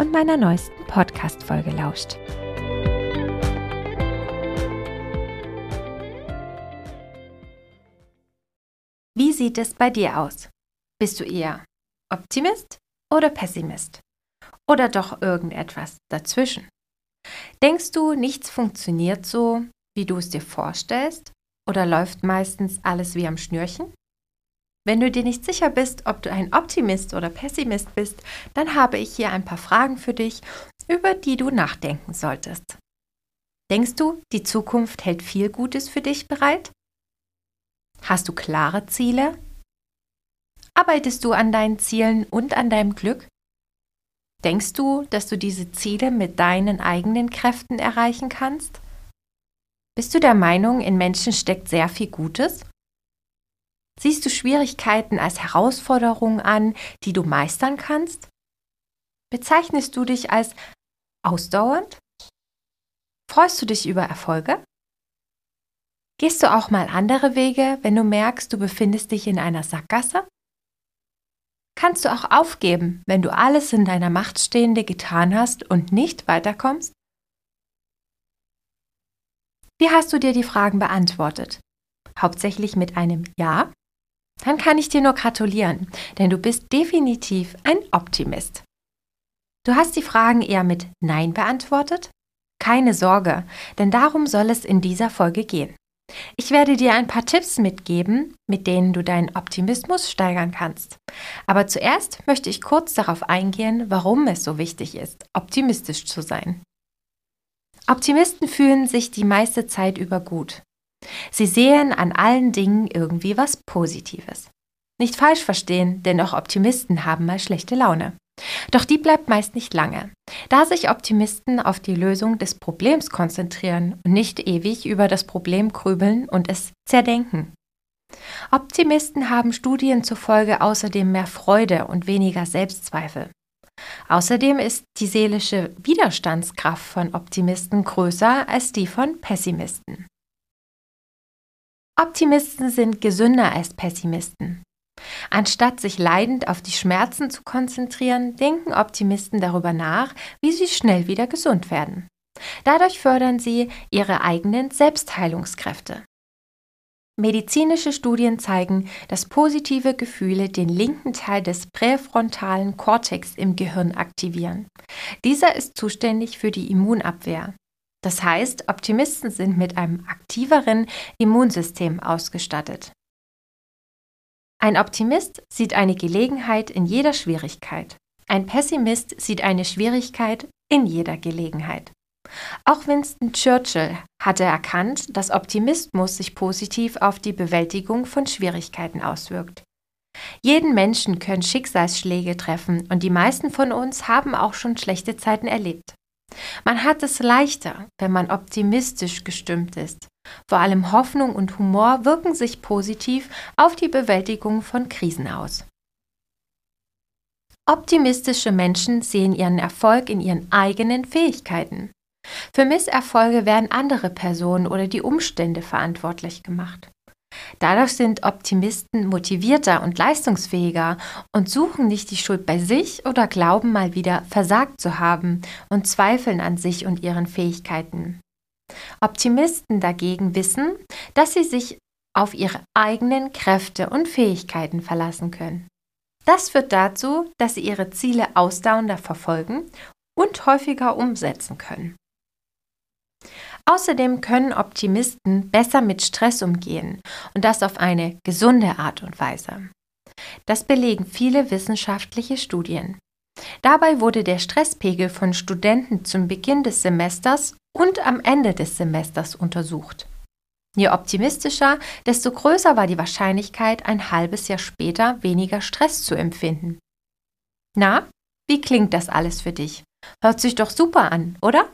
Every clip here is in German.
und meiner neuesten Podcast-Folge lauscht. Wie sieht es bei dir aus? Bist du eher Optimist oder Pessimist? Oder doch irgendetwas dazwischen? Denkst du, nichts funktioniert so, wie du es dir vorstellst? Oder läuft meistens alles wie am Schnürchen? Wenn du dir nicht sicher bist, ob du ein Optimist oder Pessimist bist, dann habe ich hier ein paar Fragen für dich, über die du nachdenken solltest. Denkst du, die Zukunft hält viel Gutes für dich bereit? Hast du klare Ziele? Arbeitest du an deinen Zielen und an deinem Glück? Denkst du, dass du diese Ziele mit deinen eigenen Kräften erreichen kannst? Bist du der Meinung, in Menschen steckt sehr viel Gutes? Siehst du Schwierigkeiten als Herausforderungen an, die du meistern kannst? Bezeichnest du dich als ausdauernd? Freust du dich über Erfolge? Gehst du auch mal andere Wege, wenn du merkst, du befindest dich in einer Sackgasse? Kannst du auch aufgeben, wenn du alles in deiner Macht Stehende getan hast und nicht weiterkommst? Wie hast du dir die Fragen beantwortet? Hauptsächlich mit einem Ja dann kann ich dir nur gratulieren, denn du bist definitiv ein Optimist. Du hast die Fragen eher mit Nein beantwortet? Keine Sorge, denn darum soll es in dieser Folge gehen. Ich werde dir ein paar Tipps mitgeben, mit denen du deinen Optimismus steigern kannst. Aber zuerst möchte ich kurz darauf eingehen, warum es so wichtig ist, optimistisch zu sein. Optimisten fühlen sich die meiste Zeit über gut. Sie sehen an allen Dingen irgendwie was Positives. Nicht falsch verstehen, denn auch Optimisten haben mal schlechte Laune. Doch die bleibt meist nicht lange, da sich Optimisten auf die Lösung des Problems konzentrieren und nicht ewig über das Problem grübeln und es zerdenken. Optimisten haben Studien zufolge außerdem mehr Freude und weniger Selbstzweifel. Außerdem ist die seelische Widerstandskraft von Optimisten größer als die von Pessimisten. Optimisten sind gesünder als Pessimisten. Anstatt sich leidend auf die Schmerzen zu konzentrieren, denken Optimisten darüber nach, wie sie schnell wieder gesund werden. Dadurch fördern sie ihre eigenen Selbstheilungskräfte. Medizinische Studien zeigen, dass positive Gefühle den linken Teil des präfrontalen Kortex im Gehirn aktivieren. Dieser ist zuständig für die Immunabwehr. Das heißt, Optimisten sind mit einem aktiveren Immunsystem ausgestattet. Ein Optimist sieht eine Gelegenheit in jeder Schwierigkeit. Ein Pessimist sieht eine Schwierigkeit in jeder Gelegenheit. Auch Winston Churchill hatte erkannt, dass Optimismus sich positiv auf die Bewältigung von Schwierigkeiten auswirkt. Jeden Menschen können Schicksalsschläge treffen und die meisten von uns haben auch schon schlechte Zeiten erlebt. Man hat es leichter, wenn man optimistisch gestimmt ist. Vor allem Hoffnung und Humor wirken sich positiv auf die Bewältigung von Krisen aus. Optimistische Menschen sehen ihren Erfolg in ihren eigenen Fähigkeiten. Für Misserfolge werden andere Personen oder die Umstände verantwortlich gemacht. Dadurch sind Optimisten motivierter und leistungsfähiger und suchen nicht die Schuld bei sich oder glauben mal wieder versagt zu haben und zweifeln an sich und ihren Fähigkeiten. Optimisten dagegen wissen, dass sie sich auf ihre eigenen Kräfte und Fähigkeiten verlassen können. Das führt dazu, dass sie ihre Ziele ausdauernder verfolgen und häufiger umsetzen können. Außerdem können Optimisten besser mit Stress umgehen und das auf eine gesunde Art und Weise. Das belegen viele wissenschaftliche Studien. Dabei wurde der Stresspegel von Studenten zum Beginn des Semesters und am Ende des Semesters untersucht. Je optimistischer, desto größer war die Wahrscheinlichkeit, ein halbes Jahr später weniger Stress zu empfinden. Na, wie klingt das alles für dich? Hört sich doch super an, oder?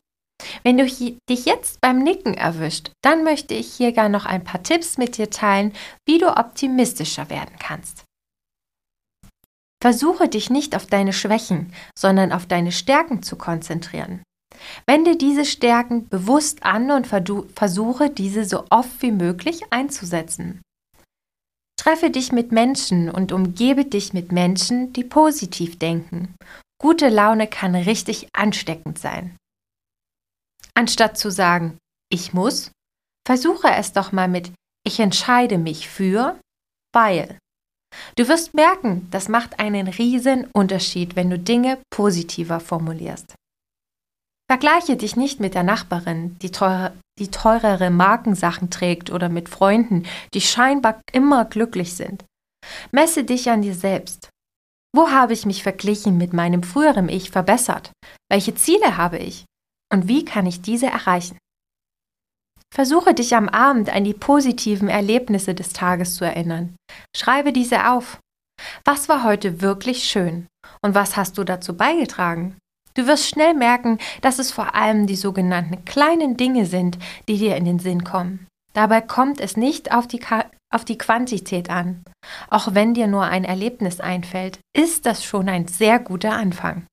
Wenn du dich jetzt beim Nicken erwischt, dann möchte ich hier gar noch ein paar Tipps mit dir teilen, wie du optimistischer werden kannst. Versuche dich nicht auf deine Schwächen, sondern auf deine Stärken zu konzentrieren. Wende diese Stärken bewusst an und versuche diese so oft wie möglich einzusetzen. Treffe dich mit Menschen und umgebe dich mit Menschen, die positiv denken. Gute Laune kann richtig ansteckend sein. Anstatt zu sagen, ich muss, versuche es doch mal mit ich entscheide mich für, weil. Du wirst merken, das macht einen riesen Unterschied, wenn du Dinge positiver formulierst. Vergleiche dich nicht mit der Nachbarin, die, teure, die teurere Markensachen trägt oder mit Freunden, die scheinbar immer glücklich sind. Messe dich an dir selbst. Wo habe ich mich verglichen mit meinem früheren Ich verbessert? Welche Ziele habe ich? Und wie kann ich diese erreichen? Versuche dich am Abend an die positiven Erlebnisse des Tages zu erinnern. Schreibe diese auf. Was war heute wirklich schön? Und was hast du dazu beigetragen? Du wirst schnell merken, dass es vor allem die sogenannten kleinen Dinge sind, die dir in den Sinn kommen. Dabei kommt es nicht auf die, auf die Quantität an. Auch wenn dir nur ein Erlebnis einfällt, ist das schon ein sehr guter Anfang.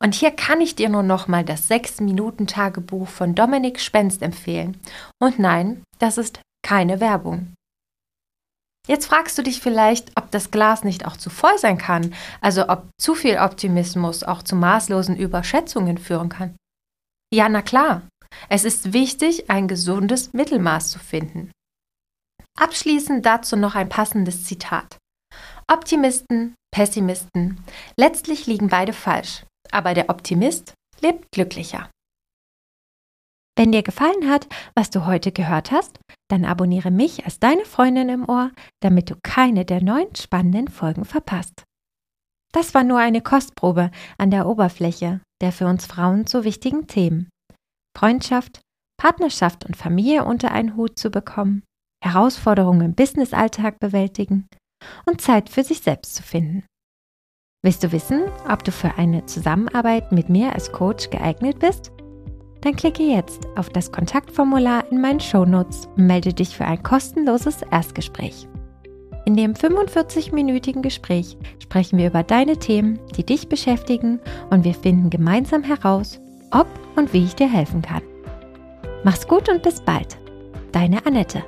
Und hier kann ich dir nur nochmal das 6-Minuten-Tagebuch von Dominik Spenst empfehlen. Und nein, das ist keine Werbung. Jetzt fragst du dich vielleicht, ob das Glas nicht auch zu voll sein kann, also ob zu viel Optimismus auch zu maßlosen Überschätzungen führen kann. Ja, na klar, es ist wichtig, ein gesundes Mittelmaß zu finden. Abschließend dazu noch ein passendes Zitat. Optimisten, Pessimisten, letztlich liegen beide falsch, aber der Optimist lebt glücklicher. Wenn dir gefallen hat, was du heute gehört hast, dann abonniere mich als deine Freundin im Ohr, damit du keine der neuen spannenden Folgen verpasst. Das war nur eine Kostprobe an der Oberfläche der für uns Frauen so wichtigen Themen. Freundschaft, Partnerschaft und Familie unter einen Hut zu bekommen, Herausforderungen im Businessalltag bewältigen und Zeit für sich selbst zu finden. Willst du wissen, ob du für eine Zusammenarbeit mit mir als Coach geeignet bist? Dann klicke jetzt auf das Kontaktformular in meinen Shownotes und melde dich für ein kostenloses Erstgespräch. In dem 45-minütigen Gespräch sprechen wir über deine Themen, die dich beschäftigen und wir finden gemeinsam heraus, ob und wie ich dir helfen kann. Mach's gut und bis bald. Deine Annette.